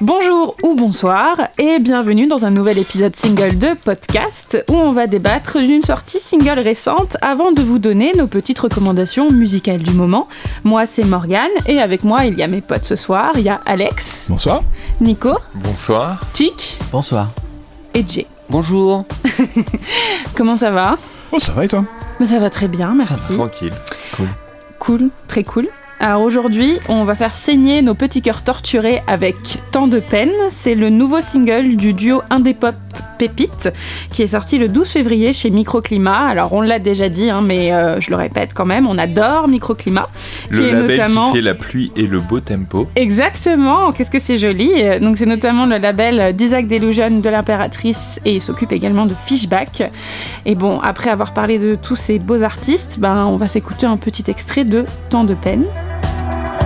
Bonjour ou bonsoir et bienvenue dans un nouvel épisode single de podcast où on va débattre d'une sortie single récente avant de vous donner nos petites recommandations musicales du moment. Moi c'est Morgane et avec moi il y a mes potes ce soir, il y a Alex. Bonsoir. Nico. Bonsoir. Tic. Bonsoir. Et Jay. Bonjour. Comment ça va? Oh ça va et toi? Bah, Ça va très bien, merci. Tranquille. Cool. Cool, très cool. Alors aujourd'hui, on va faire saigner nos petits cœurs torturés avec Tant de peine. C'est le nouveau single du duo indé pop Pépite qui est sorti le 12 février chez Microclimat. Alors on l'a déjà dit, hein, mais euh, je le répète quand même, on adore Microclimat. Le qui est label notamment... qui fait la pluie et le beau tempo. Exactement, qu'est-ce que c'est joli. Donc c'est notamment le label d'Isaac Delusion de l'impératrice et il s'occupe également de Fishback. Et bon, après avoir parlé de tous ces beaux artistes, ben, on va s'écouter un petit extrait de Tant de peine. Thank you.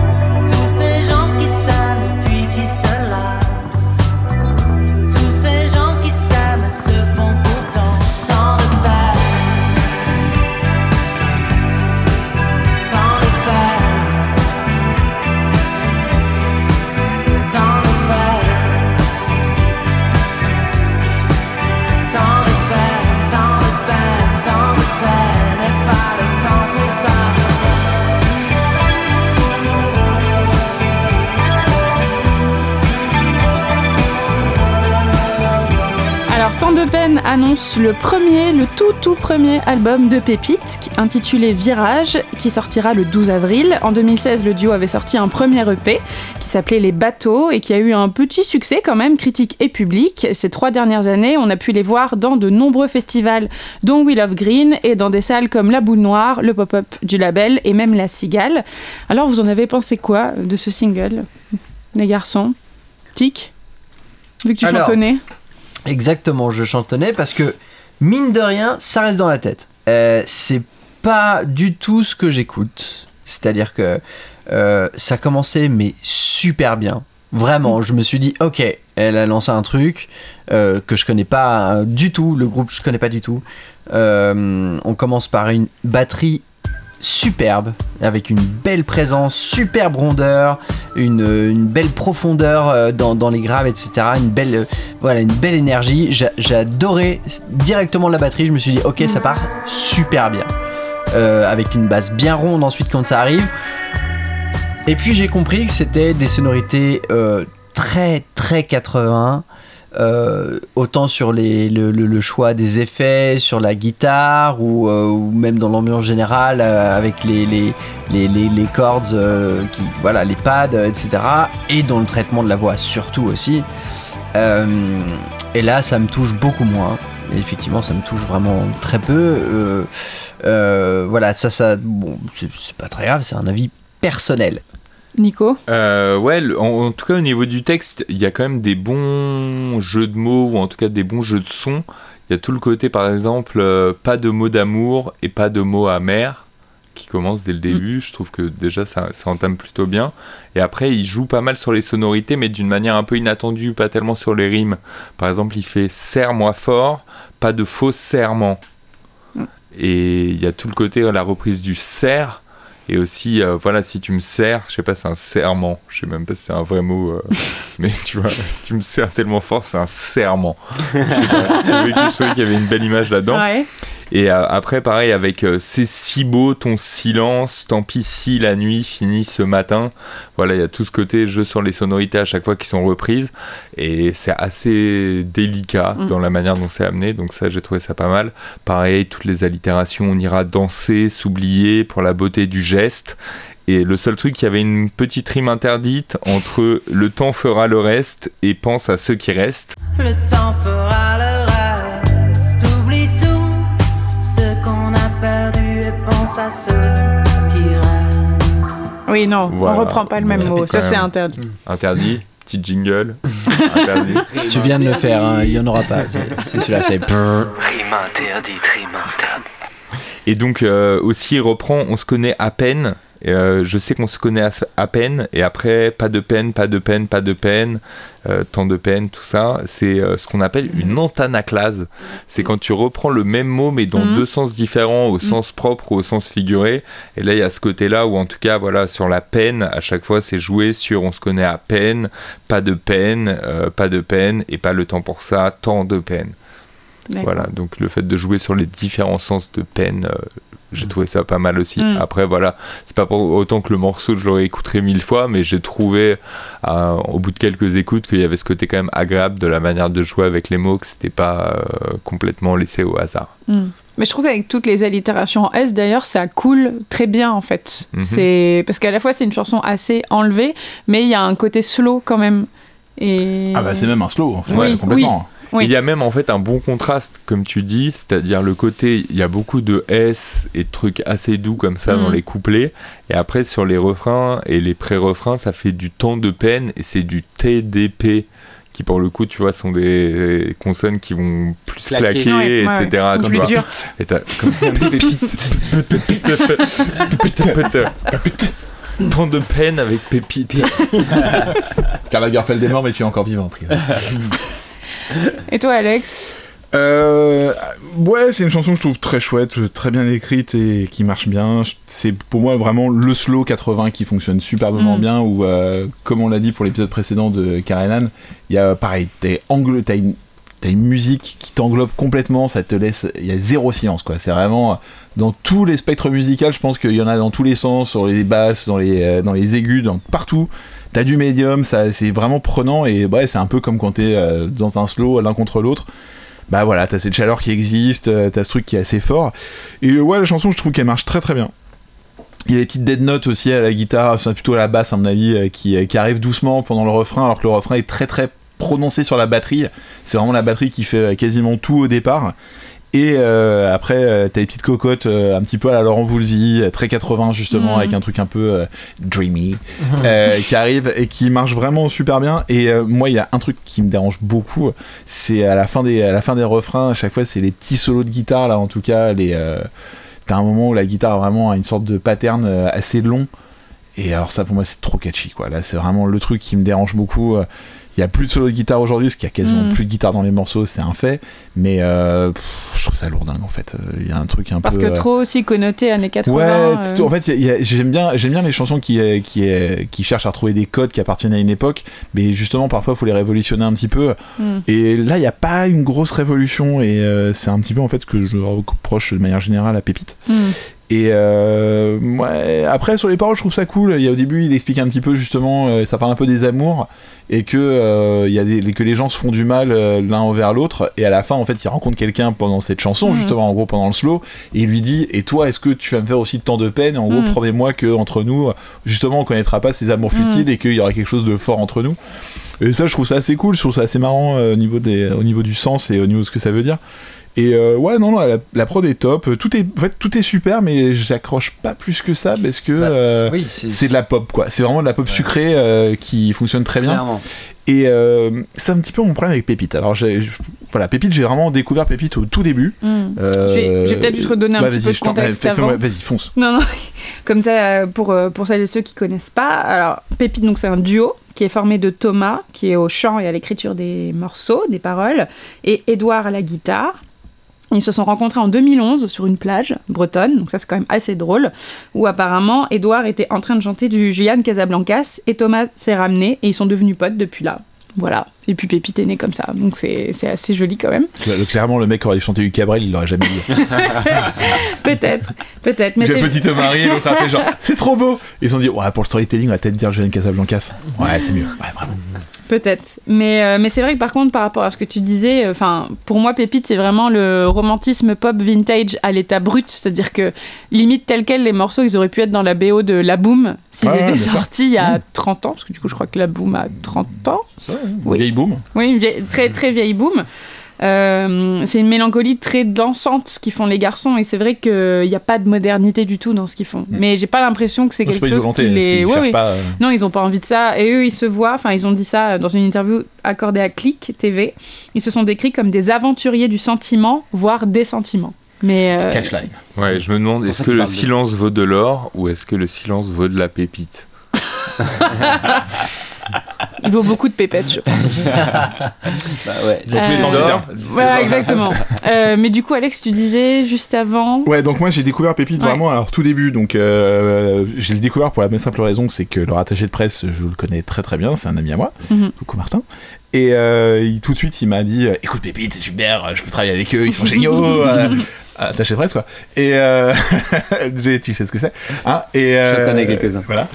Annonce le premier, le tout tout premier album de Pépite, intitulé Virage, qui sortira le 12 avril. En 2016, le duo avait sorti un premier EP qui s'appelait Les Bateaux et qui a eu un petit succès quand même, critique et public. Ces trois dernières années, on a pu les voir dans de nombreux festivals, dont Wheel of Green, et dans des salles comme La Boule Noire, le pop-up du label et même La Cigale. Alors, vous en avez pensé quoi de ce single, les garçons? Tic? Vu que tu Alors, chantonnais? Exactement, je chantonnais parce que mine de rien, ça reste dans la tête. Euh, c'est pas du tout ce que j'écoute. C'est-à-dire que euh, ça commençait mais super bien. Vraiment, je me suis dit, ok, elle a lancé un truc euh, que je connais pas du tout, le groupe je connais pas du tout. On commence par une batterie superbe, avec une belle présence, superbe rondeur, une, belle profondeur euh, dans, les graves, etc. Une belle, euh, voilà, une belle énergie. J'a- J'ai adoré directement la batterie. Je me suis dit, ok, ça part super bien. Euh, avec une basse bien ronde ensuite quand ça arrive. Et puis j'ai compris que c'était des sonorités très très 80. Euh, autant sur le, choix des effets, sur la guitare ou, euh, même dans l'ambiance générale euh, avec les, cordes, voilà, les pads, etc. Et dans le traitement de la voix surtout aussi. Et là, ça me touche beaucoup moins. Effectivement, ça me touche vraiment très peu. Voilà, ça, c'est pas très grave, c'est un avis personnel. Nico Euh, ouais, le- en, en tout cas au niveau du texte, il y a quand même des bons jeux de mots ou en tout cas des bons jeux de sons. Il y a tout le côté par exemple euh, pas de mots d'amour et pas de mots amers qui commence dès le début. Je trouve que déjà ça, ça entame plutôt bien. Et après il joue pas mal sur les sonorités mais d'une manière un peu inattendue, pas tellement sur les rimes. Par exemple il fait serre-moi fort, pas de faux serment. Et il y a tout le côté la reprise du serre et aussi, euh, voilà, si tu me sers, je sais pas, c'est un serment. Je sais même pas si c'est un vrai mot, euh, mais tu vois, tu me sers tellement fort, c'est un serment. Je sais pas, je trouvais que- je trouvais qu'il y avait une belle image là-dedans. Ouais. Et euh, après, pareil, avec euh, C'est si beau ton silence, tant pis si la nuit finit ce matin. Voilà, il y a tout ce côté jeu sur les sonorités à chaque fois qui sont reprises. Et c'est assez délicat Mm. dans la manière dont c'est amené. Donc, ça, j'ai trouvé ça pas mal. Pareil, toutes les allitérations, on ira danser, s'oublier pour la beauté du geste. Et le seul truc, il y avait une petite rime interdite entre le temps fera le reste et pense à ceux qui restent. Le temps fera le reste. Et pense à ceux qui restent. Oui, non, Voilà. on reprend pas le même mot. Ça, c'est interdit. Interdit, petit jingle. Interdit. Tu viens de le faire, hein, il y en aura pas. C'est c'est celui-là, c'est. Rime interdite, rime interdite. Et donc euh, aussi il reprend On se connaît à peine Et, euh, je sais qu'on se connaît à, à peine, et après, pas de peine, pas de peine, pas de peine, euh, tant de peine, tout ça. C'est euh, ce qu'on appelle une antanaclase. C'est quand tu reprends le même mot, mais dans Mhm. deux sens différents, au sens propre ou au sens figuré. Et là, il y a ce côté-là où, en tout cas, voilà, sur la peine, à chaque fois, c'est joué sur on se connaît à peine, pas de peine, pas de peine, et pas le temps pour ça, tant de peine. Voilà, donc le fait de jouer sur les différents sens de peine, j'ai trouvé ça pas mal aussi. Mm. Après, voilà, c'est pas pour autant que le morceau, je l'aurais écouté mille fois, mais j'ai trouvé, euh, au bout de quelques écoutes, qu'il y avait ce côté quand même agréable de la manière de jouer avec les mots, que c'était pas euh, complètement laissé au hasard. Hmm. Mais je trouve qu'avec toutes les allitérations en S, d'ailleurs, ça coule très bien, en fait. Mhm. C'est Parce qu'à la fois, c'est une chanson assez enlevée, mais il y a un côté slow quand même. Et... Ah bah c'est même un slow en fait, Oui, complètement. Oui. Il y a même en fait un bon contraste, comme tu dis, c'est-à-dire le côté, il y a beaucoup de S et de trucs assez doux comme ça dans Mm. les couplets, et après sur les refrains et les pré-refrains, ça fait du temps de peine et c'est du TDP qui pour le coup, tu vois, sont des consonnes qui vont plus Claquer. claquer, Ouais, ouais, etc. ouais. tu Plus vois. dur. Et t'as comme Tant de peine avec pépite. Karl Lagerfeld est mort mais tu es encore vivant. Pri. Et toi, Alex Euh, ouais, c'est une chanson que je trouve très chouette, très bien écrite et qui marche bien. C'est pour moi vraiment le slow 80 qui fonctionne superbement Mm. bien. Où, euh, comme on l'a dit pour l'épisode précédent de Karenan, il y a pareil, t'as une, une musique qui t'englobe complètement, ça te laisse, il y a zéro silence quoi. C'est vraiment dans tous les spectres musicaux, je pense qu'il y en a dans tous les sens, sur les basses, dans les, euh, dans les aigus, dans partout. T'as du médium, c'est vraiment prenant et ouais, c'est un peu comme quand t'es euh, dans un slow l'un contre l'autre bah voilà, t'as cette chaleur qui existe, euh, t'as ce truc qui est assez fort. Et euh, ouais, la chanson, je trouve qu'elle marche très très bien. Il y a des petites dead notes aussi à la guitare, enfin plutôt à la basse à mon avis, qui, qui arrivent doucement pendant le refrain, alors que le refrain est très très prononcé sur la batterie. C'est vraiment la batterie qui fait quasiment tout au départ. Et euh, après, euh, t'as des petites cocottes euh, un petit peu à la Laurent Voulzy, très 80 justement, avec un truc un peu dreamy, qui arrive et qui marche vraiment super bien. Et moi, il y a un truc qui me dérange beaucoup, c'est à la fin des, à la fin des refrains, à chaque fois, c'est les petits solos de guitare, là en tout cas, les. T'as un moment où la guitare vraiment a une sorte de pattern assez long. Et alors ça pour moi c'est trop catchy quoi. Là c'est vraiment le truc qui me dérange beaucoup. Il y a plus de solo de guitare aujourd'hui, parce qu'il y a quasiment Mm. plus de guitare dans les morceaux, c'est un fait. Mais euh, pff, je trouve ça lourdingue en fait. Euh, Il y a un truc un Parce peu. que euh, trop aussi connoté années 80. Ouais, en fait, j'aime bien, j'aime bien les chansons qui, qui, qui cherchent à retrouver des codes qui appartiennent à une époque, mais justement, parfois, il faut les révolutionner un petit peu. hmm. Et là, il n'y a pas une grosse révolution, et c'est un petit peu en fait ce que je reproche de manière générale à Pépite. Hmm. Et euh, ouais, après, sur les paroles, je trouve ça cool. Il y a, au début, il explique un petit peu justement, euh, ça parle un peu des amours, et que, euh, il y a des, que les gens se font du mal l'un envers l'autre. Et à la fin, en fait, il rencontre quelqu'un pendant cette chanson, Mhm. justement, en gros, pendant le slow, et il lui dit Et toi, est-ce que tu vas me faire aussi tant de peine? Et en gros, Mhm. promets-moi que entre nous, justement, on connaîtra pas ces amours Mhm. futiles et qu'il y aura quelque chose de fort entre nous. Et ça, je trouve ça assez cool, je trouve ça assez marrant au, niveau des, au niveau du sens et au niveau de ce que ça veut dire. Et euh, ouais, non, non, la, la prod est top. Tout est, en fait, tout est super, mais j'accroche pas plus que ça parce que Bah, euh, oui, c'est de la pop, quoi. C'est vraiment de la pop sucrée euh, qui fonctionne très bien. clairement. Et euh, c'est un petit peu mon problème avec Pépite. Alors, j'ai- voilà, Pépite, j'ai vraiment découvert Pépite au tout début. Euh, Je vais- je vais peut-être juste redonner un bah, petit peu de contexte avant. Vas-y, fonce. Non, non, comme ça, euh, pour, euh, pour celles et ceux qui connaissent pas, alors Pépite, donc c'est un duo qui est formé de Thomas, qui est au chant et à l'écriture des morceaux, des paroles, et Édouard à la guitare. Ils se sont rencontrés en 2011 sur une plage bretonne, donc ça c'est quand même assez drôle, où apparemment Édouard était en train de chanter du Julian Casablancas et Thomas s'est ramené et ils sont devenus potes depuis là. Voilà. Et puis Pépite est né comme ça, donc c'est assez joli quand même. Cla- Clairement, le mec aurait chanté du Cabrel, il l'aurait jamais dit. Peut-être, peut-être, mais le c'est petit Marie, l'autre a fait genre, c'est trop beau. Ils se sont dit, ouais, pour le storytelling, on va peut-être dire Julien Casablancas. Ouais, c'est mieux. Ouais, vraiment. Peut-être. Mais, euh, mais c'est vrai que par contre, par rapport à ce que tu disais, enfin, pour moi, Pépite, c'est vraiment le romantisme pop vintage à l'état brut. C'est-à-dire que, limite, tel quel, les morceaux, ils auraient pu être dans la BO de La Boom s'ils étaient sortis il y a 30 ans. Parce que du coup, je crois que La Boom a 30 ans. Oui. Vieille boom. Oui, une vieille- très, très vieille Boom. Euh, c'est une mélancolie très dansante ce qu'ils font les garçons et c'est vrai qu'il n'y a pas de modernité du tout dans ce qu'ils font. Mais j'ai pas l'impression que c'est quelque chose volonté, qui parce les... qu'ils Ouais, cherchent ouais. pas. euh, Non, ils ont pas envie de ça. Et eux, ils se voient, enfin, ils ont dit ça dans une interview accordée à Click TV. Ils se sont décrits comme des aventuriers du sentiment, voire des sentiments. Mais euh, Catchline. Ouais, je me demande, est-ce que le de- silence vaut de l'or ou est-ce que le silence vaut de la pépite? il vaut beaucoup de pépettes, je pense. Bah ouais. Euh, voilà, exactement. Euh, mais du coup, Alex, tu disais juste avant. Ouais, donc moi j'ai découvert Pépite Ouais. vraiment alors tout début. Donc euh, j'ai découvert pour la même simple raison, c'est que leur attaché de presse, je le connais très très bien, c'est un ami à moi, Mhm. coucou Martin. Et euh, il- tout de suite il m'a dit, euh, écoute Pépite, c'est super, je peux travailler avec eux, ils sont géniaux. euh, attaché de presse quoi. Et euh, tu sais ce que c'est. Hein et, euh, connais quelques-uns. Voilà.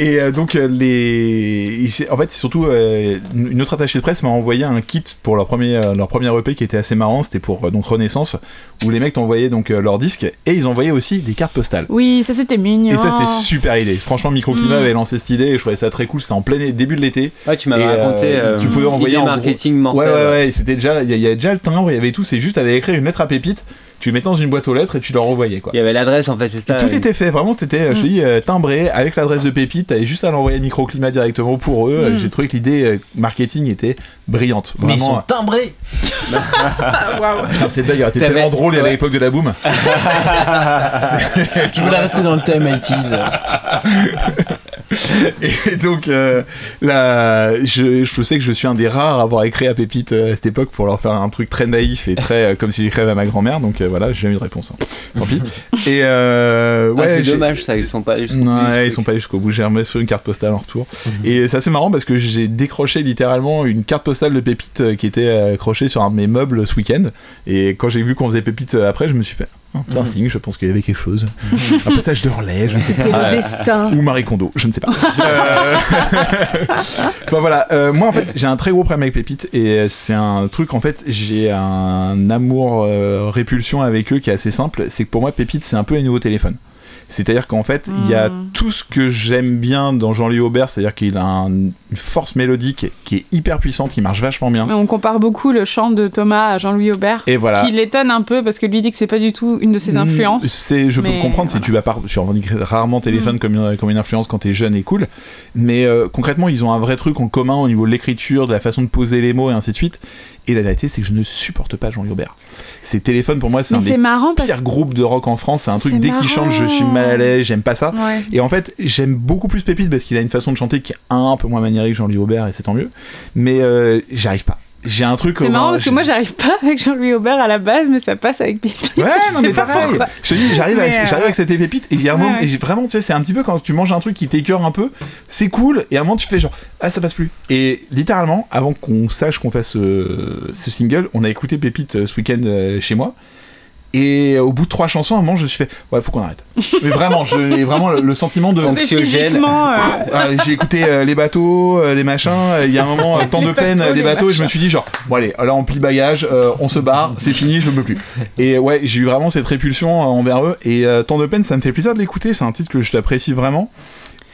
Et euh, donc euh, les, en fait c'est surtout euh, une autre attachée de presse m'a envoyé un kit pour leur premier leur premier EP qui était assez marrant. C'était pour donc Renaissance où les mecs t'envoyaient donc euh, leurs disques et ils envoyaient aussi des cartes postales. Oui, ça c'était mignon. Et ça c'était super idée. Franchement Microclimat Mm. avait lancé cette idée et je trouvais ça très cool. C'était en plein début de l'été. Ouais, tu m'avais raconté. euh, tu pouvais envoyer idée en gros- marketing Ouais mortel. ouais ouais. C'était déjà il y, y avait déjà le timbre, il y avait tout. C'est juste avait écrit une lettre à Pépite. Tu le mettais dans une boîte aux lettres et tu leur envoyais quoi. Il y avait l'adresse en fait, c'est Et ça. tout était fait, vraiment c'était, euh, je te dis, euh, timbré avec l'adresse de Pépite, t'avais juste à l'envoyer à microclimat directement pour eux. Mm. J'ai trouvé que l'idée euh, marketing était brillante. Mais ils Vraiment, sont timbrés Putain, cette blague aurait été T'avais- tellement drôle à l'époque de la boom. Je voulais rester dans le thème 80s. Et donc euh, là, je, je sais que je suis un des rares à avoir écrit à Pépite euh, à cette époque pour leur faire un truc très naïf et très euh, comme si j'écrivais à ma grand-mère. Donc euh, voilà, j'ai jamais eu de réponse. hein. Tant pis. Et Ah, c'est dommage ça, ils sont pas allés jusqu'au bout, Ouais, ils sont pas allés jusqu'au bout. J'ai remis une carte postale en retour. Mhm. Et c'est assez marrant parce que j'ai décroché littéralement une carte postale de Pépite qui était accrochée sur un de mes meubles ce week-end. Et quand j'ai vu qu'on faisait Pépite après, je me suis fait. C'est un Mhm. signe, je pense qu'il y avait quelque chose. un passage de relais, je ne sais pas. C'était le destin. Ou Marie Kondo, je ne sais pas. Euh, enfin voilà, euh, moi en fait j'ai un très gros problème avec Pépite et c'est un truc en fait j'ai un amour euh, répulsion avec eux qui est assez simple. C'est que pour moi Pépite c'est un peu les nouveaux téléphones. C'est-à-dire qu'en fait, il y a Mm. tout ce que j'aime bien dans Jean-Louis Aubert, c'est-à-dire qu'il a un- une force mélodique qui est hyper puissante, qui marche vachement bien. On compare beaucoup le chant de Thomas à Jean-Louis Aubert. Et voilà. Qui l'étonne un peu parce que lui dit que c'est pas du tout une de ses Mm, influences. C'est, je peux comprendre si tu vas par, tu revendiques rarement téléphone comme, une, comme une influence quand t'es jeune et cool, mais euh, concrètement ils ont un vrai truc en commun au niveau de l'écriture, de la façon de poser les mots et ainsi de suite. Et la vérité c'est que je ne supporte pas Jean-Louis Aubert. Ces téléphones pour moi c'est un c'est des marrant parce pires groupes de rock en France. C'est un truc C'est dès qu'il chante je suis. Mal à l'aise, j'aime pas ça. Ouais. Et en fait, j'aime beaucoup plus Pépite parce qu'il a une façon de chanter qui est un peu moins maniérée que Jean-Louis Aubert et c'est tant mieux. Mais euh, j'arrive pas. J'ai un truc. C'est marrant moins, parce que moi j'arrive pas avec Jean-Louis Aubert à la base, mais ça passe avec Pépite. Ouais, Je non mais pas pareil. pourquoi. Je te dis, j'arrive avec, euh, avec cette pépite et il y a un moment, ouais. et vraiment, tu sais, c'est un petit peu quand tu manges un truc qui t'écœure un peu, c'est cool, et à un moment tu fais genre, ah ça passe plus. Et littéralement, avant qu'on sache qu'on fasse euh, ce single, on a écouté Pépite euh, ce week-end euh, chez moi. Et au bout de trois chansons, à un moment, je me suis fait, ouais, faut qu'on arrête. Mais vraiment, j'ai vraiment le, le sentiment de. Anxiogène. euh, j'ai écouté euh, les bateaux, euh, les machins. Il y a un moment, euh, tant de peine, les les bateaux. Et je me suis dit genre, bon allez, là on plie bagage, euh, on se barre, c'est fini, je ne peux plus. Et ouais, j'ai eu vraiment cette répulsion euh, envers eux. Et euh, tant de peine, ça me fait plaisir de l'écouter. C'est un titre que je t'apprécie vraiment.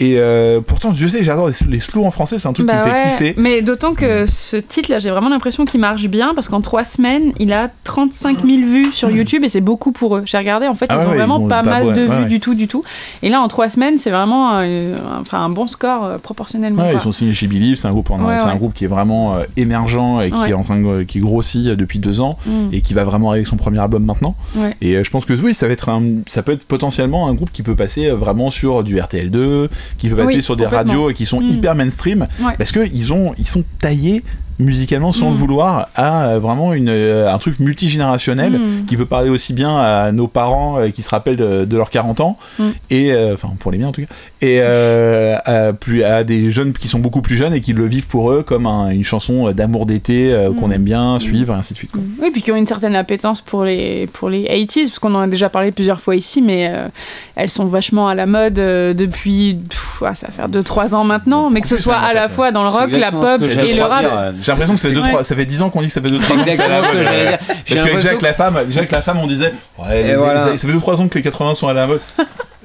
Et euh, pourtant, je sais, j'adore les, les slows en français. C'est un truc bah qui me fait ouais. kiffer. Mais d'autant que ce titre-là, j'ai vraiment l'impression qu'il marche bien parce qu'en trois semaines, il a 35 000 vues sur YouTube et c'est beaucoup pour eux. J'ai regardé, en fait, Ah ils ouais, ont ouais, vraiment ils ont pas pas masse de vues du tout, du tout. Et là, en trois semaines, c'est vraiment euh, enfin, un bon score euh, proportionnellement. Ils sont signés chez Believe, c'est un groupe, c'est un groupe qui est vraiment euh, émergent et qui est en train de, qui grossit depuis deux ans Mm. et qui va vraiment avec son premier album maintenant. Et je pense que oui, ça va être un, ça peut être potentiellement un groupe qui peut passer vraiment sur du RTL2, qui peut passer Oui, sur des radios qui sont Mm. hyper mainstream, Ouais. parce que ils ont, ils sont taillés musicalement sans Mm. le vouloir à euh, vraiment une, euh, un truc multigénérationnel Mm. qui peut parler aussi bien à nos parents euh, qui se rappellent de, de leurs 40 ans Mm. et euh, enfin pour les miens en tout cas et euh, à, plus, à des jeunes qui sont beaucoup plus jeunes et qui le vivent pour eux comme un- une chanson d'amour d'été euh, qu'on Mm. aime bien suivre et ainsi de suite quoi. Oui, puis qui ont une certaine appétence pour les, pour les 80s, parce qu'on en a déjà parlé plusieurs fois ici, mais elles sont vachement à la mode depuis, pff, ça va faire 2-3 ans maintenant, mais que ce soit à la fois dans le C'est rock, la pop et le rap. j'ai l'impression que ça fait, deux, Ouais. trois- ça fait 10 ans qu'on dit que ça fait 2-3 ans que c'est Parce que avec la femme, déjà avec la femme, on disait ouais, Et les- voilà. les- ça fait 2-3 ans que les 80 sont à la mode.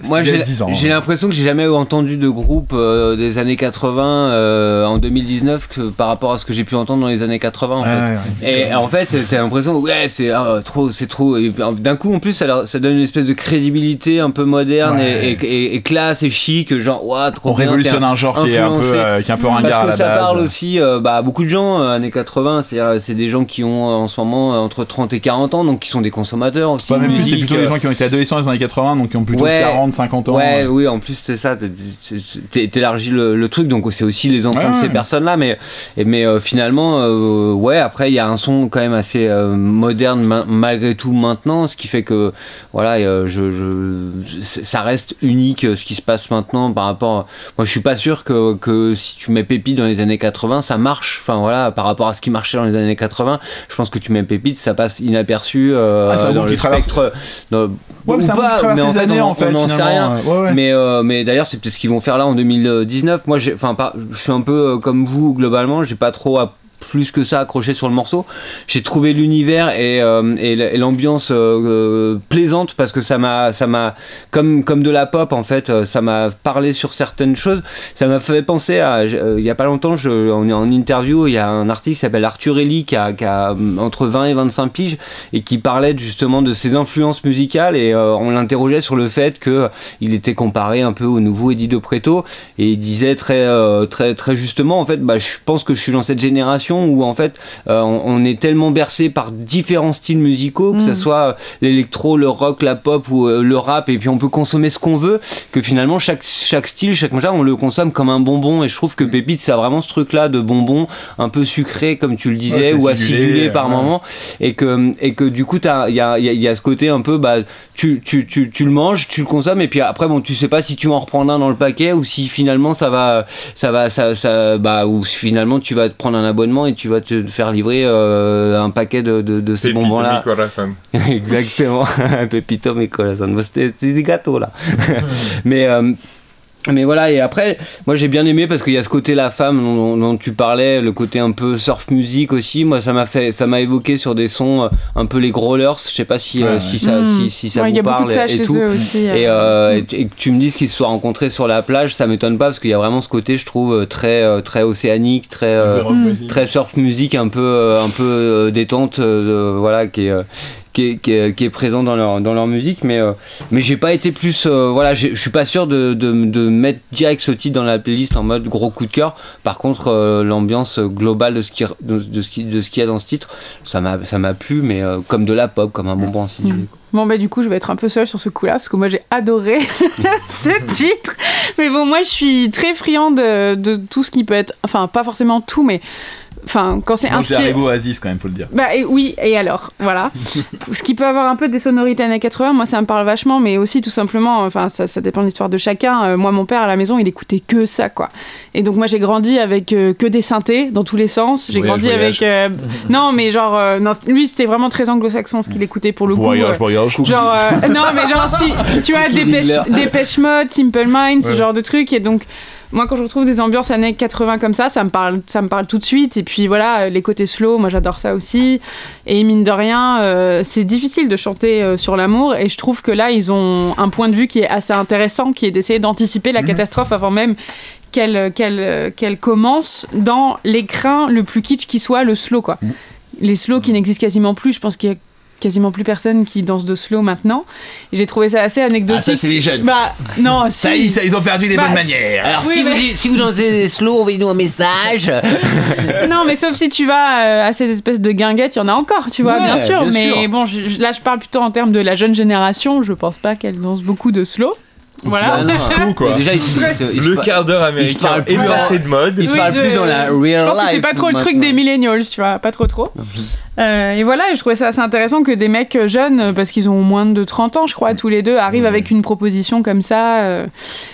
Moi, j'ai a 10 ans. j'ai l'impression que j'ai jamais entendu de groupe euh, des années 80 euh, en 2019 que par rapport à ce que j'ai pu entendre dans les années 80. En Ouais, fait. ouais, ouais. Et en fait, t'as l'impression, ouais, c'est ah, trop, c'est trop. D'un coup, en plus, ça, leur- ça donne une espèce de crédibilité un peu moderne Ouais. et, et- et classe et chic, genre, ouah, trop On révolutionne un genre qui est un peu, euh, qui est un peu ringard Parce à que la ça base. parle aussi euh, bah, à beaucoup de gens, euh, années 80, c'est-à-dire c'est des gens qui ont euh, en ce moment entre 30 et 40 ans, donc qui sont des consommateurs aussi. Même plus, c'est plutôt les gens qui ont été adolescents dans les années 80, donc qui ont plutôt Ouais. 40, 50 ans. Ouais, oui, en plus c'est ça, t'élargis le, le truc, donc c'est aussi les enfants Ouais, de ces ouais. personnes-là, mais, mais euh, finalement, euh, ouais, après il y a un son quand même assez euh, moderne ma- malgré tout maintenant, ce qui fait que voilà, je, ça reste unique ce qui se passe maintenant par rapport. Moi, je suis pas sûr que, que si tu mets Pépite dans les années 80, ça marche. Enfin voilà, par rapport à ce qui marchait dans les années 80, je pense que tu mets Pépite, ça passe inaperçu Ah, dans le spectre. dans- Ouais, ou pas, mais en fait, années, on- en fait, on n'en sait finalement, rien. ouais, ouais. Mais, euh, mais d'ailleurs, c'est peut-être ce qu'ils vont faire là en 2019. Moi, j'ai, enfin, je suis un peu euh, comme vous globalement. J'ai pas trop à- plus que ça accroché sur le morceau. J'ai trouvé l'univers et, euh, l'ambiance euh, euh, plaisante parce que ça m'a, ça m'a, comme comme de la pop en fait, ça m'a parlé sur certaines choses. Ça m'a fait penser à, il y a pas longtemps, on est en interview, il y a un artiste qui s'appelle Arthur Ellie qui a, qui a, entre 20 et 25 piges et qui parlait justement de ses influences musicales et on l'interrogeait sur le fait que il était comparé un peu au nouveau Eddie de Preto et il disait très très très justement en fait bah, je pense que je suis dans cette génération où en fait euh, on, on est tellement bercé par différents styles musicaux que ce Mm. soit l'électro le rock la pop ou euh, le rap et puis on peut consommer ce qu'on veut que finalement chaque chaque style chaque machin on le consomme comme un bonbon et je trouve que Pépite ça a vraiment ce truc là de bonbon un peu sucré comme tu le disais Ouais, ou acidulé, acidulé par ouais. moment et que et que du coup t'as- il y a, il y, a, il y a ce côté un peu bah tu, tu, tu, tu le manges tu le consommes et puis après bon tu sais pas si tu en reprends un dans le paquet ou si finalement ça va ça va ça, ça bah ou si finalement tu vas te prendre un abonnement et tu vas te faire livrer euh, un paquet de, de, de ces Pépito bonbons là mi corazón. Exactement. Bah, C'était c'est des gâteaux là. mais euh, mais voilà, et après, moi j'ai bien aimé parce qu'il y a ce côté la femme dont, dont tu parlais, le côté un peu surf music aussi. Moi, ça m'a fait, ça m'a évoqué sur des sons euh, un peu les growlers. Je sais pas si, Ouais, euh, ouais. si ça, Mm. si, si ça Ouais, vous Il y a beaucoup parle de ça et, chez tout. eux aussi. Et, euh. euh, et, et que tu me dises qu'ils se soient rencontrés sur la plage, ça m'étonne pas parce qu'il y a vraiment ce côté, je trouve, très, très océanique, très, euh, très surf music, un peu, un peu détente, euh, voilà, qui est, euh, qui est, qui est, qui est présent dans leur, dans leur musique. Mais, euh, mais j'ai pas été plus, euh, voilà, je suis pas sûr de, de, de mettre direct ce titre dans la playlist en mode gros coup de cœur. Par contre, euh, l'ambiance globale de ce qui, de, de ce qui, de ce qu'il y a dans ce titre, ça m'a, plu, mais euh, comme de la pop, comme un bonbon acidulé. Mm. Bon bah du coup je vais être un peu seule sur ce coup-là parce que moi j'ai adoré ce titre. Mais bon moi je suis très friand de, de tout ce qui peut être, enfin pas forcément tout mais enfin quand c'est inspiré. Haribo Oasis quand même, faut le dire. Bah et oui, et alors, voilà. Ce qui peut avoir un peu des sonorités années 80, moi ça me parle vachement, mais aussi tout simplement, enfin ça, ça dépend de l'histoire de chacun. Euh, moi mon père à la maison il écoutait que ça quoi. Et donc moi j'ai grandi avec euh, que des synthés dans tous les sens. J'ai Voyage, grandi voyage. avec... euh, non mais genre, non, lui c'était vraiment très anglo-saxon ce qu'il écoutait pour le coup. Voyage, voyage. Genre, non, mais genre, si, tu vois, Dépêche, Dépêche Mode, Simple Mind, ce genre de trucs. Et donc, moi, quand je retrouve des ambiances années 80 comme ça, ça me parle, ça me parle tout de suite. Et puis voilà, euh, les côtés slow, moi j'adore ça aussi. Et mine de rien, euh, c'est difficile de chanter euh, sur l'amour. Et je trouve que là, ils ont un point de vue qui est assez intéressant, qui est d'essayer d'anticiper la catastrophe avant même qu'elle qu'elle qu'elle commence dans l'écrin le plus kitsch qui soit, le slow quoi. Les slows qui n'existent quasiment plus, je pense qu'il y a quasiment plus personne qui danse de slow maintenant. J'ai trouvé ça assez anecdotique. Ah, ça, c'est les jeunes. Bah non, Ça, si. ils, ça, ils ont perdu les Bah, bonnes manières. Alors, Oui, si, mais- vous, si vous dansez des slow, envoyez-nous un message. Non, mais sauf si tu vas euh, à ces espèces de guinguettes, il y en a encore, tu vois, Ouais, bien sûr. bien mais sûr. bon, je- là, je parle plutôt en termes de la jeune génération. Je pense pas qu'elle danse beaucoup de slow. Voilà. Quoi. Déjà, ils, se- se Le quart d'heure américain est passé de mode. ils se Oui, je- plus dans la Je real pense que c'est life pas trop le truc des millennials, tu vois, pas trop trop. Euh, et voilà, je trouvais ça assez intéressant que des mecs jeunes, parce qu'ils ont moins de 30 ans, je crois, tous les deux, arrivent avec une proposition comme ça. euh,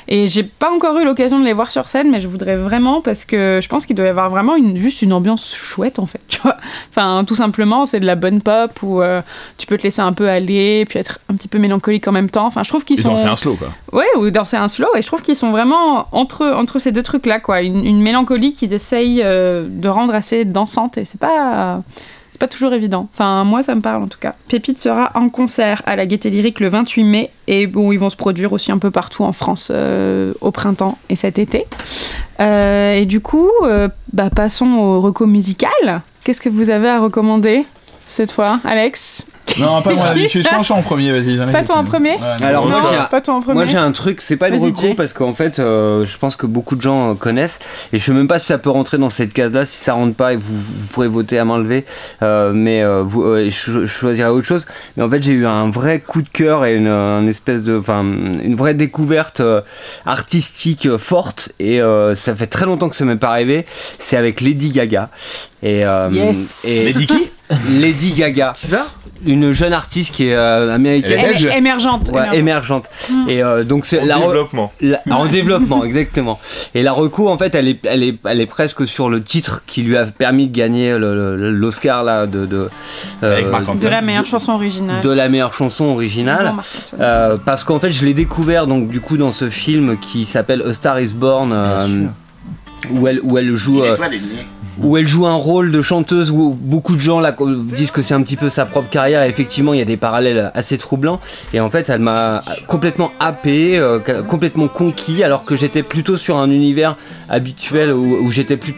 et j'ai pas encore eu l'occasion de les voir sur scène, mais je voudrais vraiment, parce que je pense qu'il doit y avoir vraiment une, juste une ambiance chouette, en fait, tu vois. Enfin, tout simplement, c'est de la bonne pop où euh, tu peux te laisser un peu aller, puis être un petit peu mélancolique en même temps. Enfin, je trouve qu'ils Ils sont. dansaient un slow, quoi. Ouais, ou danser un slow, et je trouve qu'ils sont vraiment entre, entre ces deux trucs-là, quoi. Une, une mélancolie qu'ils essayent euh, de rendre assez dansante, et c'est pas. C'est pas toujours évident. Enfin, moi, ça me parle en tout cas. Pépite sera en concert à la Gaieté Lyrique le 28 mai. Et bon, ils vont se produire aussi un peu partout en France euh, au printemps et cet été. Euh, et du coup, bah, passons au reco musical. Qu'est-ce que vous avez à recommander? Cette fois, Alex Non, pas moi d'habitude. Je pense que je suis en premier, vas-y. Pas toi en premier Ouais, non, Alors, non, moi, j'ai un- pas toi en premier. Moi j'ai un truc, c'est pas une parce qu'en fait euh, je pense que beaucoup de gens euh, connaissent et je sais même pas si ça peut rentrer dans cette case là, si ça rentre pas et vous, vous pourrez voter à main levée, euh, mais euh, vous, euh, je, je choisirais autre chose. Mais en fait j'ai eu un vrai coup de cœur et une, une espèce de, enfin une vraie découverte euh, artistique euh, forte et euh, ça fait très longtemps que ça m'est pas arrivé. C'est avec Lady Gaga et, euh, Yes. et Lady qui? Lady Gaga, ça une jeune artiste qui est euh, américaine. Elle est belge Émer- émergente. Ouais, émergente. émergente. Mm. Et euh, donc c'est En la développement. la- en développement, exactement. Et la reco, en fait, elle est, elle est, elle est presque sur le titre qui lui a permis de gagner l'Oscar là de de, euh. De la meilleure chanson originale. de la meilleure chanson originale. Non. Euh, parce qu'en fait, je l'ai découvert donc du coup dans ce film qui s'appelle A Star Is Born, euh, où elle où elle joue où elle joue un rôle de chanteuse où beaucoup de gens disent que c'est un petit peu sa propre carrière. Et effectivement, il y a des parallèles assez troublants. Et en fait, elle m'a complètement happé, euh, complètement conquis, alors que j'étais plutôt sur un univers habituel où j'étais plus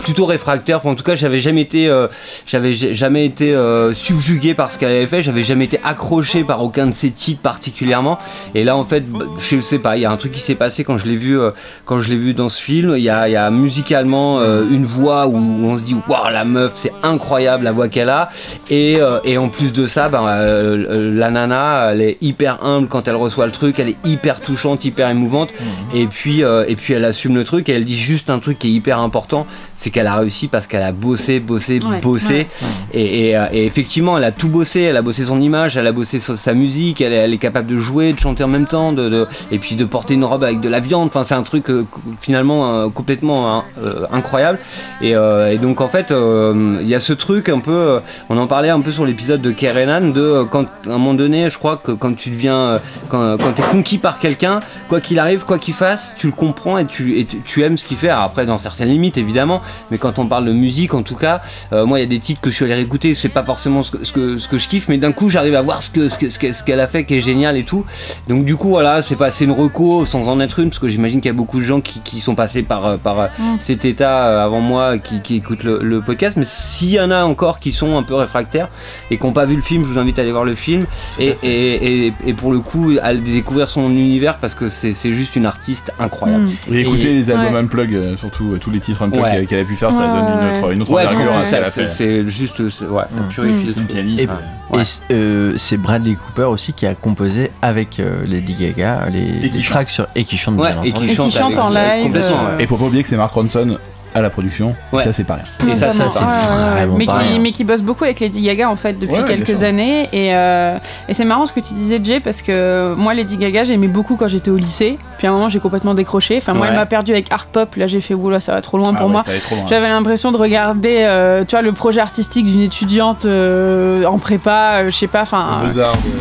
plutôt réfractaire. Enfin, en tout cas j'avais jamais été euh, jamais été euh, subjugué par ce qu'elle avait fait. J'avais jamais été accroché par aucun de ses titres particulièrement. Et là en fait bah, je sais pas il y a un truc qui s'est passé quand je l'ai vu euh, vu dans ce film. Il y a, musicalement euh, une voix où on se dit waouh la meuf c'est incroyable la voix qu'elle a. Et, en plus de ça ben, la nana elle est hyper humble quand elle reçoit le truc. Elle est hyper touchante hyper émouvante. Et puis et puis elle assume le truc et elle dit juste un truc qui est hyper important c'est qu'elle a réussi parce qu'elle a bossé bossé Ouais, bossé ouais. et, et, euh, et effectivement, elle a tout bossé. Elle a bossé son image, elle a bossé sa, sa musique. Elle est, elle est capable de jouer, de chanter en même temps, de, de- et puis de porter une robe avec de la viande. Enfin, c'est un truc euh, finalement euh, complètement hein, euh, incroyable. Et, et donc en fait, il y a ce truc un peu. on en parlait un peu sur l'épisode de Kerenan de quand à un moment donné, je crois que quand tu deviens, quand, quand t'es conquis par quelqu'un, quoi qu'il arrive, quoi qu'il fasse, tu le comprends et tu, et tu, tu aimes ce qu'il fait. Alors après, dans certaines limites évidemment, mais quand on parle de musique, en tout cas, euh, moi il y a des titres que je suis allé réécouter, c'est pas forcément ce que, ce que, ce que je kiffe, mais d'un coup j'arrive à voir ce que ce que- ce que- ce qu'elle a fait qui est génial et tout. Donc du coup voilà, c'est pas c'est une reco sans en être une, parce que j'imagine qu'il y a beaucoup de gens qui, qui sont passés par euh, par euh, Mm. cet état avant moi, qui, qui écoutent le, le podcast. Mais s'il y en a encore qui sont un peu réfractaires et qui n'ont pas vu le film, je vous invite à aller voir le film et, et, et, et pour le coup à découvrir son univers parce que c'est c'est juste une artiste incroyable. Mm. Et écouter Et- les albums Ouais. Unplug, surtout tous les titres Unplug Ouais. qu'elle- qu'elle a pu faire, ça donne une autre, une autre Ouais, envergure à c'est- c'est juste, c'est- ouais, ça Mm. purifie le C'est une truc. pianiste. Ouais. Et euh, c'est Bradley Cooper aussi qui a composé avec euh, Lady Gaga les, Et qui les chante. tracks sur et qui chante Ouais, bien et entendu. qui Et qui chante, chante en live, complètement, euh. Et faut pas oublier que c'est Mark Ronson à la production, Ouais. ça c'est pas rien. Et ça, ça, c'est Ouais, mais, pas qui, rien. mais qui bosse beaucoup avec Lady Gaga en fait depuis Ouais, quelques années et, euh, et c'est marrant ce que tu disais Jay parce que moi Lady Gaga j'aimais beaucoup quand j'étais au lycée puis à un moment j'ai complètement décroché enfin moi Ouais. elle m'a perdu avec Art Pop là j'ai fait oula ça va trop loin Ah pour ouais, moi j'avais l'impression de regarder euh, tu vois le projet artistique d'une étudiante euh, en prépa euh, je sais pas enfin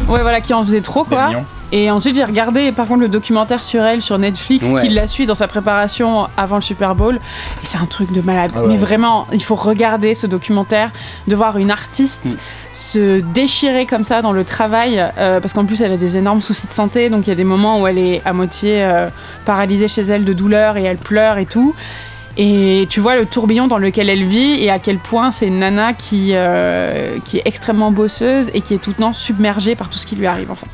ouais voilà qui en faisait trop quoi. Et ensuite, j'ai regardé par contre le documentaire sur elle sur Netflix Ouais. qui la suit dans sa préparation avant le Super Bowl. Et c'est un truc de malade. Ah ouais, Mais vraiment, il faut regarder ce documentaire, de voir une artiste Mm. se déchirer comme ça dans le travail. euh, parce qu'en plus, elle a des énormes soucis de santé. Donc il y a des moments où elle est à moitié euh, paralysée chez elle de douleur et elle pleure et tout. Et tu vois le tourbillon dans lequel elle vit et à quel point c'est une nana qui, euh, qui est extrêmement bosseuse et qui est tout le temps submergée par tout ce qui lui arrive en fait.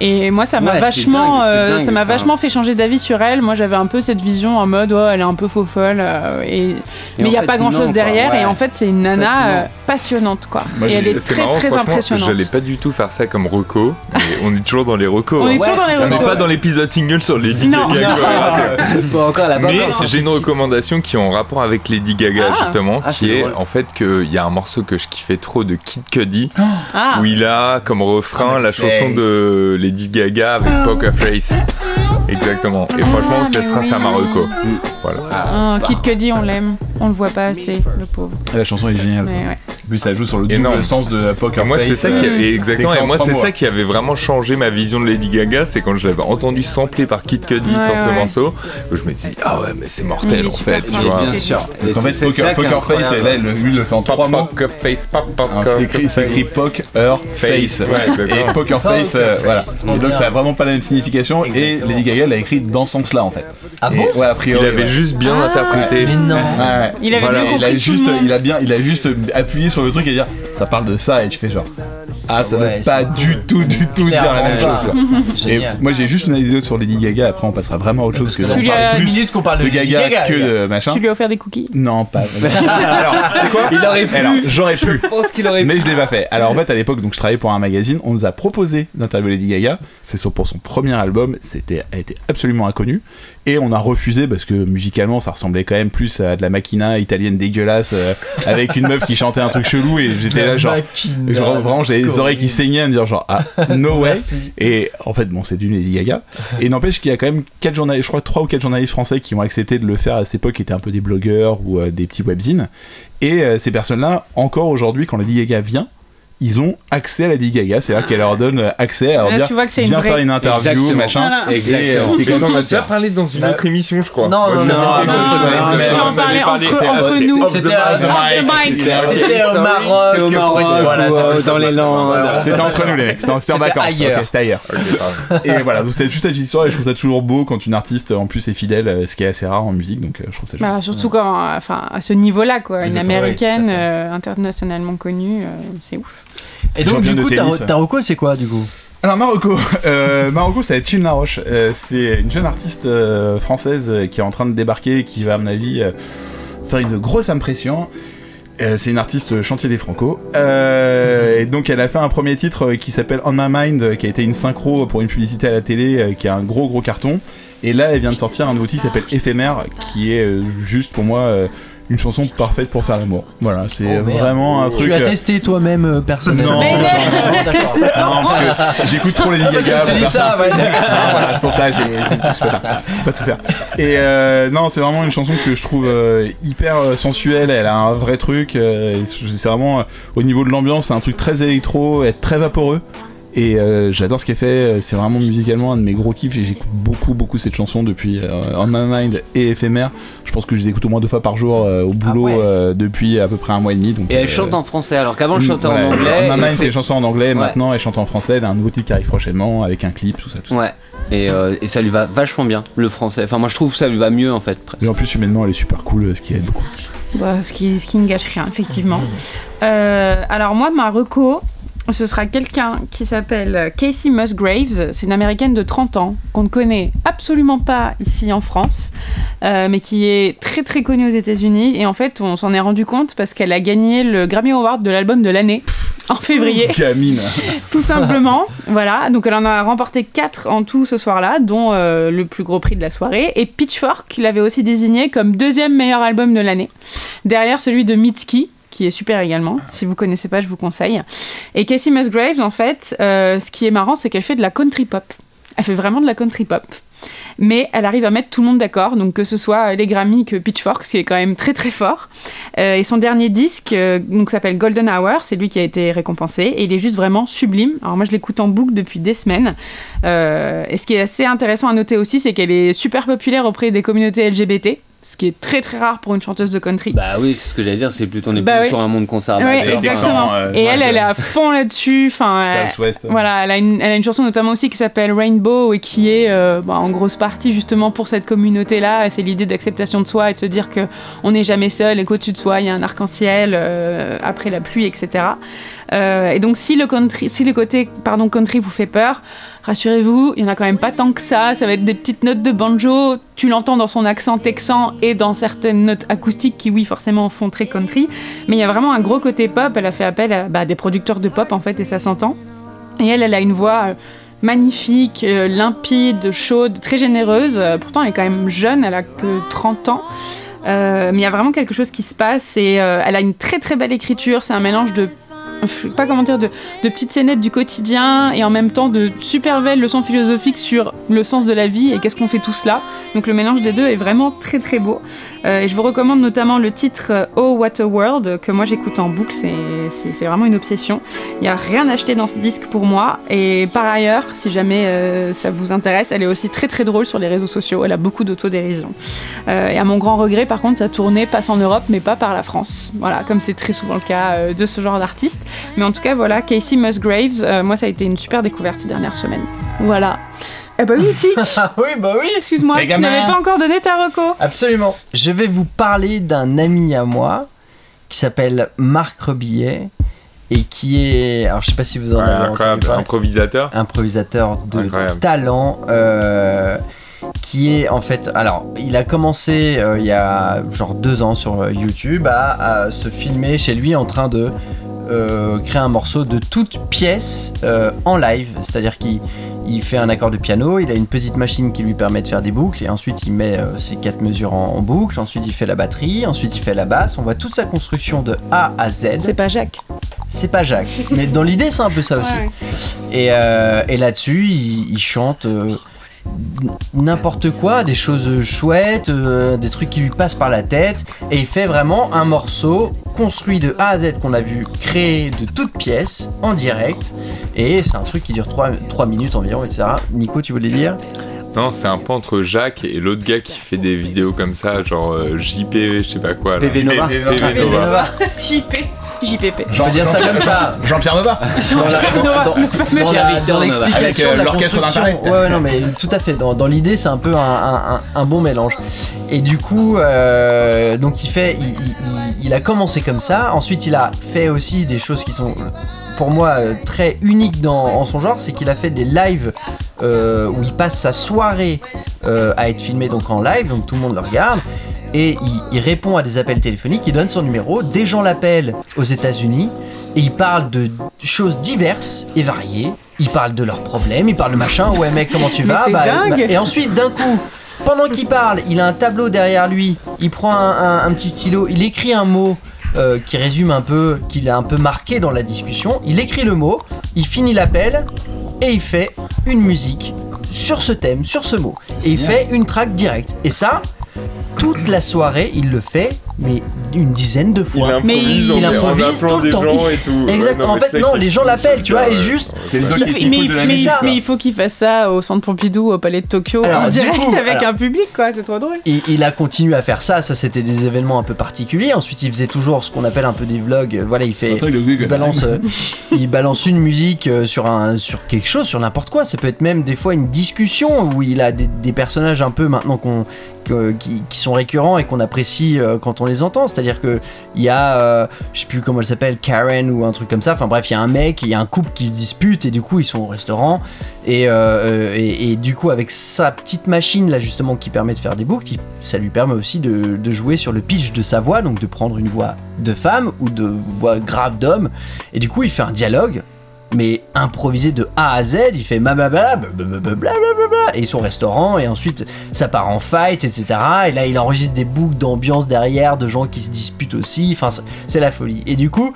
Et moi, ça m'a Ouais, vachement, dingue, euh, dingue, ça m'a vachement fait changer d'avis sur elle. Moi, j'avais un peu cette vision en mode, oh, elle est un peu faux folle, euh, et... mais il n'y a fait, pas grand non, chose derrière. ouais. Et en fait, c'est une En fait, nana euh, passionnante, quoi. Moi, et elle est très marrant, très impressionnante. J'allais pas du tout faire ça comme reco, mais on est toujours dans les recos. On est hein. toujours dans les On n'est pas dans l'épisode single sur Lady. Gaga. quoi. Pas encore la Mais j'ai une recommandation qui est en rapport avec Lady Gaga Ah. justement, Ah, qui est en fait qu'il y a un morceau que je kiffais trop de Kid Cudi, Ah, où il a comme refrain la chanson de Lady Gaga avec Poker Face. Exactement. Et franchement, Ah, ça mais sera oui. ça Marocco. Voilà. Ah, Kid Cudi, on l'aime. On le voit pas assez, le pauvre. La chanson est géniale. Mais ouais. En plus, ça joue sur le Énorme. double sens de Poker Et moi, c'est Face, ça qui euh, avait, exactement. Et moi, c'est ça qui avait vraiment changé ma vision de Lady Gaga, c'est quand je l'avais entendu sampler par Kid Cudi Ouais, sur ce morceau, que je me dis ah ouais, mais c'est mortel en fait, tu vois. Bien sûr. Parce qu'en fait, c'est- c'est Poker, Poker Face, là, lui il le fait en trois mots. Poker face, pop, pop, Alors, C'est écrit, c'est écrit Poker Face. Et Poker Face, Poker euh, Face, voilà. Et donc, ça a vraiment pas la même signification. Et. Lady Gaga l'a écrit dans ce sens-là, en fait. Ah bon? Ouais, a Il avait ouais. juste bien Ah. interprété. Mais non. Ouais. Il avait Voilà, bien il a tout juste, le monde. il a bien, il a juste appuyé sur le truc et dire, ça parle de ça et tu fais genre, ah ça Ouais, veut pas du tout, du tout dire la même chose. Quoi. Et moi j'ai juste une anecdote sur Lady Gaga. Après on passera vraiment à autre chose que Tu lui as- une plus minute qu'on parle de, de Lady Gaga, Gaga, que de machin. Tu lui as offert des cookies? Non, pas. Alors, c'est quoi? Il aurait pu. J'aurais pu. Je pense qu'il aurait Mais je l'ai pas fait. Alors en fait à l'époque donc je travaillais pour un magazine, on nous a proposé d'interviewer Lady Gaga, c'est sur- pour son premier album, c'était absolument inconnu. Et on a refusé parce que musicalement ça ressemblait quand même plus à de la machina italienne dégueulasse euh, avec une meuf qui chantait un truc chelou et j'étais là genre genre, vraiment j'avais les oreilles qui saignaient à me dire genre ah no way. Merci. et en fait bon c'est du Lady Gaga. Et n'empêche qu'il y a quand même quatre journalistes je crois trois ou quatre journalistes français qui ont accepté de le faire à cette époque qui étaient un peu des blogueurs ou euh, des petits webzines. Et euh, ces personnes là encore aujourd'hui quand Lady Gaga vient ils ont accès à Lady Gaga c'est à dire qu'elle leur donne euh, accès à leur Là, dire tu vois que c'est une viens vraie- faire une interview Exactement. machin Voilà. Exactement. C'est on a déjà parlé dans une Bah, autre émission, je crois. Non, non, non, On avait parlait entre- nous. C'était au Maroc. C'était au Maroc, Voilà, dans les Landes. c'était entre nous les mecs c'était en vacances c'était ailleurs et voilà donc c'était juste cette histoire et je trouve ça toujours beau quand une artiste en plus est fidèle euh, ce qui est assez rare en musique donc euh, je trouve ça génial. Bah, surtout quand, enfin, à ce niveau-là, quoi. Une américaine à internationalement connue, c'est ouf. Et donc, du coup, tennis. ta reco, c'est quoi, du coup? Alors Marocco, euh, Marocco, ça va être Chin Laroche. Euh, c'est une jeune artiste euh, française euh, qui est en train de débarquer, qui va à mon avis euh, faire une grosse impression. C'est une artiste chantier des Franco. Et donc elle a fait un premier titre qui s'appelle On My Mind, qui a été une synchro pour une publicité à la télé, qui est un gros gros carton. Et là, elle vient de sortir un nouveau titre qui s'appelle Éphémère, qui est juste pour moi une chanson parfaite pour faire l'amour. Voilà, c'est Oh, vraiment un truc. Tu as euh, testé toi-même euh, personnellement Non. Mais non, d'accord. non, parce que j'écoute trop Lady Parce Gaga. que tu pour dis ça, ouais. Ah, voilà, c'est pour ça, j'ai, pas, tout faire. Et euh, non, c'est vraiment une chanson que je trouve euh, hyper sensuelle. Elle a un vrai truc. euh, c'est vraiment euh, au niveau de l'ambiance, c'est un truc très électro, et très vaporeux. Et euh, j'adore ce qu'elle fait. euh, C'est vraiment musicalement un de mes gros kiffs. J'écoute beaucoup, beaucoup cette chanson depuis euh, On My Mind et Éphémère. Je pense que je les écoute au moins deux fois par jour euh, au boulot ouais. euh, depuis à peu près un mois et demi. Donc, Et elle euh, chante en français, alors qu'avant elle chantait voilà, en anglais. On My Mind, c'est une chanson en anglais. Ouais. Maintenant, elle chante en français. Elle a un nouveau titre qui arrive prochainement avec un clip, tout ça, tout ça. Ouais. Et, euh, et ça lui va vachement bien, le français. Enfin, moi je trouve que ça lui va mieux en fait. presque. Et en plus, humainement, elle est super cool, ce qui aide beaucoup. Bah, ce, qui, ce qui ne gâche rien, effectivement. Euh, alors moi, ma reco, ce sera quelqu'un qui s'appelle Casey Musgraves. C'est une américaine de 30 ans qu'on ne connaît absolument pas ici en France, euh, mais qui est très très connue aux États-Unis. Et en fait, on s'en est rendu compte parce qu'elle a gagné le Grammy Award de l'album de l'année en février. Gamine. Tout simplement, voilà. Donc elle en a remporté 4 en tout ce soir-là, dont euh, le plus gros prix de la soirée. Et Pitchfork l'avait aussi désigné comme deuxième meilleur album de l'année, derrière celui de Mitski, qui est super également. Si vous connaissez pas, je vous conseille. Et Casey Musgraves, en fait, euh, ce qui est marrant, c'est qu'elle fait de la country pop. Elle fait vraiment de la country pop. Mais elle arrive à mettre tout le monde d'accord, donc que ce soit les Grammy que Pitchfork, ce qui est quand même très très fort. Euh, et son dernier disque, euh, donc s'appelle Golden Hour, c'est lui qui a été récompensé, et il est juste vraiment sublime. Alors moi je l'écoute en boucle depuis des semaines. Et ce qui est assez intéressant à noter aussi, c'est qu'elle est super populaire auprès des communautés LGBT, ce qui est très très rare pour une chanteuse de country. Bah oui, c'est ce que j'allais dire, c'est plutôt on est Bah plus oui. sur un monde Ouais, conservateur. exactement. euh, et elle, ouais, elle est à fond là-dessus. Enfin, elle- Southwest. voilà, elle a, une, elle a une chanson notamment aussi qui s'appelle Rainbow et qui est euh, bah, en grosse partie justement pour cette communauté-là. C'est l'idée d'acceptation de soi et de se dire que on n'est jamais seul et qu'au-dessus de soi il y a un arc-en-ciel euh, après la pluie, etc. Euh, et donc si le côté pardon country vous fait peur, rassurez-vous, il y en a quand même pas tant que ça. Ça va être des petites notes de banjo. Tu l'entends dans son accent texan et dans certaines notes acoustiques qui oui forcément font très country. Mais il y a vraiment un gros côté pop. Elle a fait appel à bah, des producteurs de pop en fait et ça s'entend. Et elle, elle a une voix euh, magnifique, euh, limpide, chaude, très généreuse. Pourtant, elle est quand même jeune, elle a que 30 ans. Mais il y a vraiment quelque chose qui se passe et elle a une très très belle écriture. C'est un mélange de pas comment dire, de, petites scénettes du quotidien et en même temps de super belles leçons philosophiques sur le sens de la vie et qu'est-ce qu'on fait tous là. Donc le mélange des deux est vraiment très très beau. Euh, et je vous recommande notamment le titre euh, Oh What a World que moi j'écoute en boucle, c'est- vraiment une obsession. Il n'y a rien acheté dans ce disque pour moi. Et par ailleurs, si jamais euh, ça vous intéresse, elle est aussi très très drôle sur les réseaux sociaux. Elle a beaucoup d'autodérision. Et à mon grand regret, par contre, sa tournée passe en Europe, mais pas par la France. Voilà, comme c'est très souvent le cas de ce genre d'artiste. Mais en tout cas, voilà, Casey Musgraves, moi ça a été une super découverte ces dernières semaines. Voilà. Eh ben oui, Tic Ah oui, bah oui. Excuse-moi, tu n'avais pas encore donné ta reco. Absolument. Je vais vous parler d'un ami à moi qui s'appelle Marc Rebillet et qui est. Alors, je sais pas si vous en Ouais, avez entendu parler. improvisateur. improvisateur de Incroyable. talent euh, qui est en fait alors il a commencé euh, il y a genre deux ans sur euh, YouTube à, à se filmer chez lui en train de euh, créer un morceau de toute pièce euh, en live. C'est à dire qu'il il fait un accord de piano il a une petite machine qui lui permet de faire des boucles et ensuite il met euh, ses quatre mesures en, en boucle. Ensuite il fait la batterie. Ensuite il fait la basse. On voit toute sa construction de A à Z. C'est pas Jacques. c'est pas Jacques. Mais dans l'idée c'est un peu ça aussi. Ouais. et, et là-dessus, il, il chante n'importe quoi, des choses chouettes, euh, des trucs qui lui passent par la tête. Et il fait vraiment un morceau construit de A à Z qu'on a vu créé de toutes pièces en direct. Et c'est un truc qui dure 3, minutes environ, etc. Nico, tu voulais dire? Non, c'est un peu entre Jacques et l'autre gars qui fait des vidéos comme ça, genre euh, JP, je sais pas quoi. là. PV Nova. PV Nova. JP. JPP. On peut dire ça comme ça. Jean-Pierre Nova Dans la- dans- dans- Le fameux dans Pierre la- Victor dans Nova. l'explication Avec, euh, de la l'orchestre construction. d'Internet. Ouais, ouais, non, mais tout à fait. Dans, dans l'idée, c'est un peu un, un- un- un bon mélange. Et du coup, euh, donc il fait, il, il- il- il a commencé comme ça. Ensuite, il a fait aussi des choses qui sont, pour moi, euh, très uniques dans, en son genre. C'est qu'il a fait des lives euh, où il passe sa soirée euh, à être filmé donc en live, donc tout le monde le regarde. Et il, il répond à des appels téléphoniques, il donne son numéro, des gens l'appellent aux États-Unis et il parle de choses diverses et variées. Il parle de leurs problèmes, il parle de machin, ouais mec comment tu vas c'est dingue. Et ensuite d'un coup, pendant qu'il parle, il a un tableau derrière lui, il prend un, un- un petit stylo, il écrit un mot euh, qui résume un peu, qu'il a un peu marqué dans la discussion, il écrit le mot, il finit l'appel et il fait une musique sur ce thème, sur ce mot. Et il fait une track directe. Et ça, toute la soirée, il le fait, mais une dizaine de Il fois. improvise, Mais il improvise tout le des temps. gens et tout. Exact. Ouais, en fait, non, les gens l'appellent, tu vois, et juste. C'est le Ça doc fait- mais, fout de la mais- musique, quoi. mais il faut qu'il fasse ça au centre Pompidou, au palais de Tokyo, Alors, en direct coup, avec alors- un public, quoi. C'est trop drôle. Et il a continué à faire ça, ça c'était des événements un peu particuliers. Ensuite, il faisait toujours ce qu'on appelle un peu des vlogs. Euh, Voilà, il fait. Il balance, euh, il balance une musique euh, sur, un, sur quelque chose, sur n'importe quoi. Ça peut être même des fois une discussion où il a des, des personnages un peu maintenant qu'on, qui, qui sont récurrents et qu'on apprécie euh, quand on les entend. C'est-à-dire que il y a, euh, je sais plus comment elle s'appelle, Karen ou un truc comme ça. Enfin bref, il y a un mec, il y a un couple qui se dispute et du coup ils sont au restaurant et, euh, euh, et, et du coup avec sa petite machine là justement qui permet de faire des boucles, ça lui permet aussi de, de jouer sur le pitch de sa voix, donc de prendre une voix de femme ou de voix grave d'homme. Et du coup il fait un dialogue mais improvisé de A à Z, il fait blablabla, blablabla, et au restaurant, et ensuite ça part en fight, etc. Et là il enregistre des boucles d'ambiance derrière, de gens qui se disputent aussi, enfin c'est- la folie. Et du coup,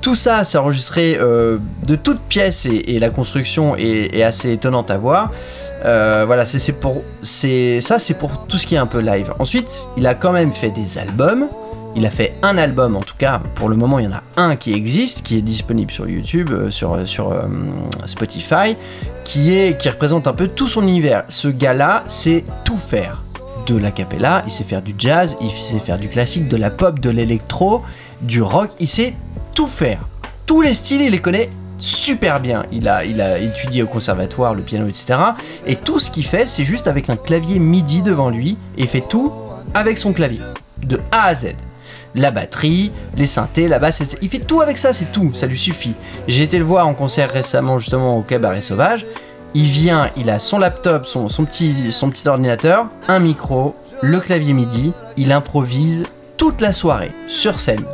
tout ça c'est enregistré euh, de toutes pièces, et, la construction est, assez étonnante à voir. Euh, voilà, c'est pour, ça c'est pour tout ce qui est un peu live. Ensuite, il a quand même fait des albums. Il a fait un album, en tout cas, pour le moment, il y en a un qui existe, qui est disponible sur YouTube, euh, sur, sur euh, Spotify, qui, est, qui représente un peu tout son univers. Ce gars-là sait tout faire. De la cappella, il sait faire du jazz, il sait faire du classique, de la pop, de l'électro, du rock, il sait tout faire. Tous les styles, il les connaît super bien. Il a, il a étudié au conservatoire, le piano, etc. Et tout ce qu'il fait, c'est juste avec un clavier MIDI devant lui, et fait tout avec son clavier. De A à Z la batterie, les synthés, la basse, etc. il fait tout avec ça, c'est tout, ça lui suffit. J'ai été le voir en concert récemment justement au Cabaret Sauvage. Il vient, il a son laptop, son, son petit, son petit ordinateur, un micro, le clavier MIDI, il improvise toute la soirée sur scène.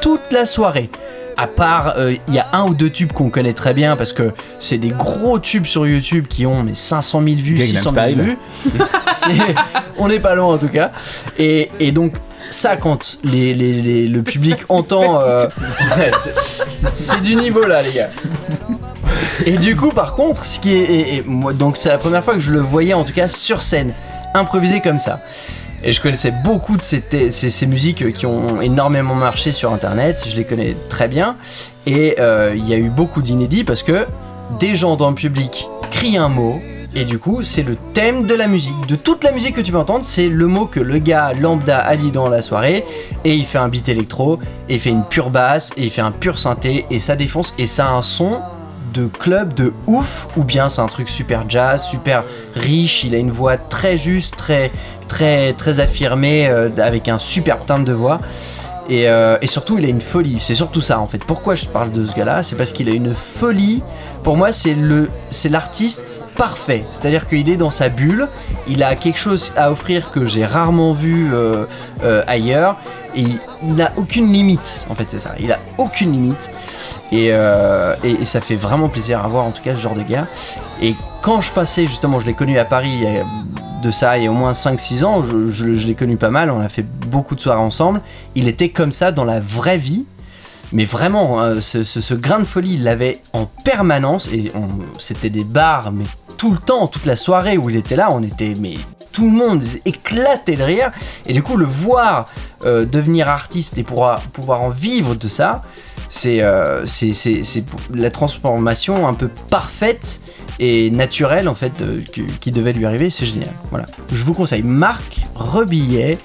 Toute la soirée. À part, euh, il y a un ou deux tubes qu'on connaît très bien parce que c'est des gros tubes sur YouTube qui ont mais 500 000 vues, Gangnam 600 000 Style. vues. On n'est pas loin en tout cas. Et, et donc ça quand les, les- les- le public entend. euh, c'est- du niveau là, les gars. Et du coup, par contre, ce qui est, et- et moi, donc c'est la première fois que je le voyais en tout cas sur scène, improvisé comme ça. Et je connaissais beaucoup de ces, ces, ces musiques qui ont énormément marché sur internet, je les connais très bien. Et euh, il y a eu beaucoup d'inédits parce que des gens dans le public crient un mot, et du coup, c'est le thème de la musique. De toute la musique que tu vas entendre, c'est le mot que le gars lambda a dit dans la soirée. Et il fait un beat électro, et il fait une pure basse, et il fait un pur synthé, et ça défonce. Et ça a un son de club de ouf, ou bien c'est un truc super jazz, super riche. Il a une voix très juste, très, très, très affirmée, euh, avec un super timbre de voix. Et, euh, et surtout, il a une folie. C'est surtout ça en fait. Pourquoi je parle de ce gars-là? C'est parce qu'il a une folie. Pour moi, c'est le, c'est l'artiste parfait. C'est-à-dire qu'il est dans sa bulle. Il a quelque chose à offrir que j'ai rarement vu euh, euh, ailleurs. Et il, n'a aucune limite. En fait, c'est ça. Il a aucune limite. Et, euh, et, et ça fait vraiment plaisir à voir en tout cas ce genre de gars. Et quand je passais justement, je l'ai connu à Paris il y a de ça il y a au moins 5-6 ans, je, je- l'ai connu pas mal, on a fait beaucoup de soirées ensemble. Il était comme ça dans la vraie vie. Mais vraiment, hein, ce, ce- grain de folie, il l'avait en permanence. Et c'était des bars, mais tout le temps, toute la soirée où il était là, on était, mais tout le monde éclatait de rire. Et du coup, le voir euh, devenir artiste et pouvoir, pouvoir en vivre de ça, c'est euh, la transformation un peu parfaite et naturelle en fait euh, qui devait lui arriver. C'est génial. Voilà. Je vous conseille Marc Rebillet.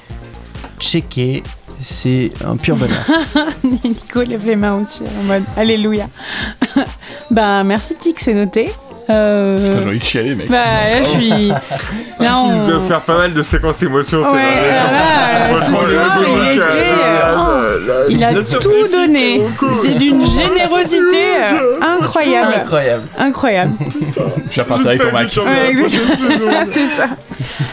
Checker. C'est un pur bonheur. Nico lève les mains aussi en mode Alléluia. bah merci Tic, c'est noté. Euh, Putain, j'ai envie de chialer, mec. bah là, je suis. Là, Il on... nous a offert pas mal de séquences émotions. c'est vrai. là, là, ce soir, il était, euh, euh, Il a tout donné. d'une générosité euh, incroyable. Incroyable. Incroyable. Je vais repartir avec ton Mac. Ouais, c'est ça.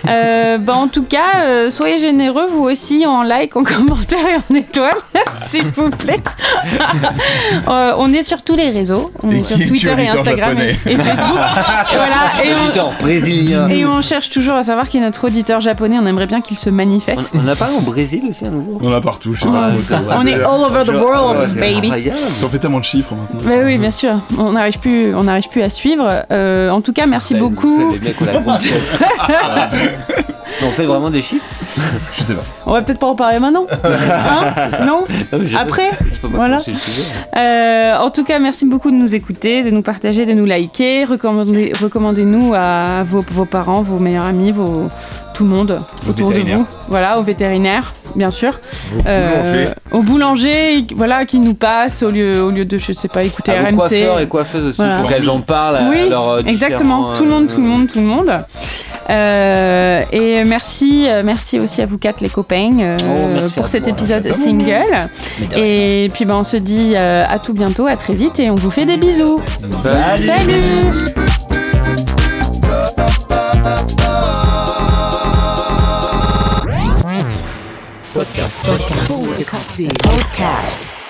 Euh, bah, en tout cas, euh, soyez généreux, vous aussi, en like, en commentaire et en étoile, s'il vous plaît. Euh, on est sur tous les réseaux. On Et est sur Twitter et Instagram et, Facebook. et voilà. Et on, Auditeur brésilien. et on cherche toujours à savoir qui est notre auditeur japonais. On aimerait bien qu'il se manifeste. On on a pas au Brésil aussi un nouveau? On en a partout, je sais pas c'est vrai. On est all over the world, baby. Ont fait tellement de chiffres maintenant. Bah oui, bien sûr. On n'arrive plus, on n'arrive plus à suivre. Euh, en tout cas, merci beaucoup. On fait vraiment des chiffres Je sais pas. On va peut-être pas en parler maintenant. Hein non Après C'est pas moi Voilà. Euh, en tout cas, merci beaucoup de nous écouter, de nous partager, de nous liker. Recommandez- Recommandez-nous à vos, vos parents, vos meilleurs amis, vos, tout le monde Aux autour de vous. Voilà, aux vétérinaires, bien sûr. Au boulanger. au boulanger, voilà, qui nous passe au lieu, au lieu de, je sais pas, écouter À vos RMC. coiffeurs et coiffeuses aussi, Voilà. pour qu'elles en parlent à Oui, leurs, euh, Exactement, différents, tout le monde, euh, tout le monde, tout le monde, Euh, et merci, euh, merci aussi à vous quatre les copains euh, Oh, pour cet toi. épisode single. Et puis ben, on se dit euh, à tout bientôt, à très vite et on vous fait des bisous. Salut. Salut Podcast.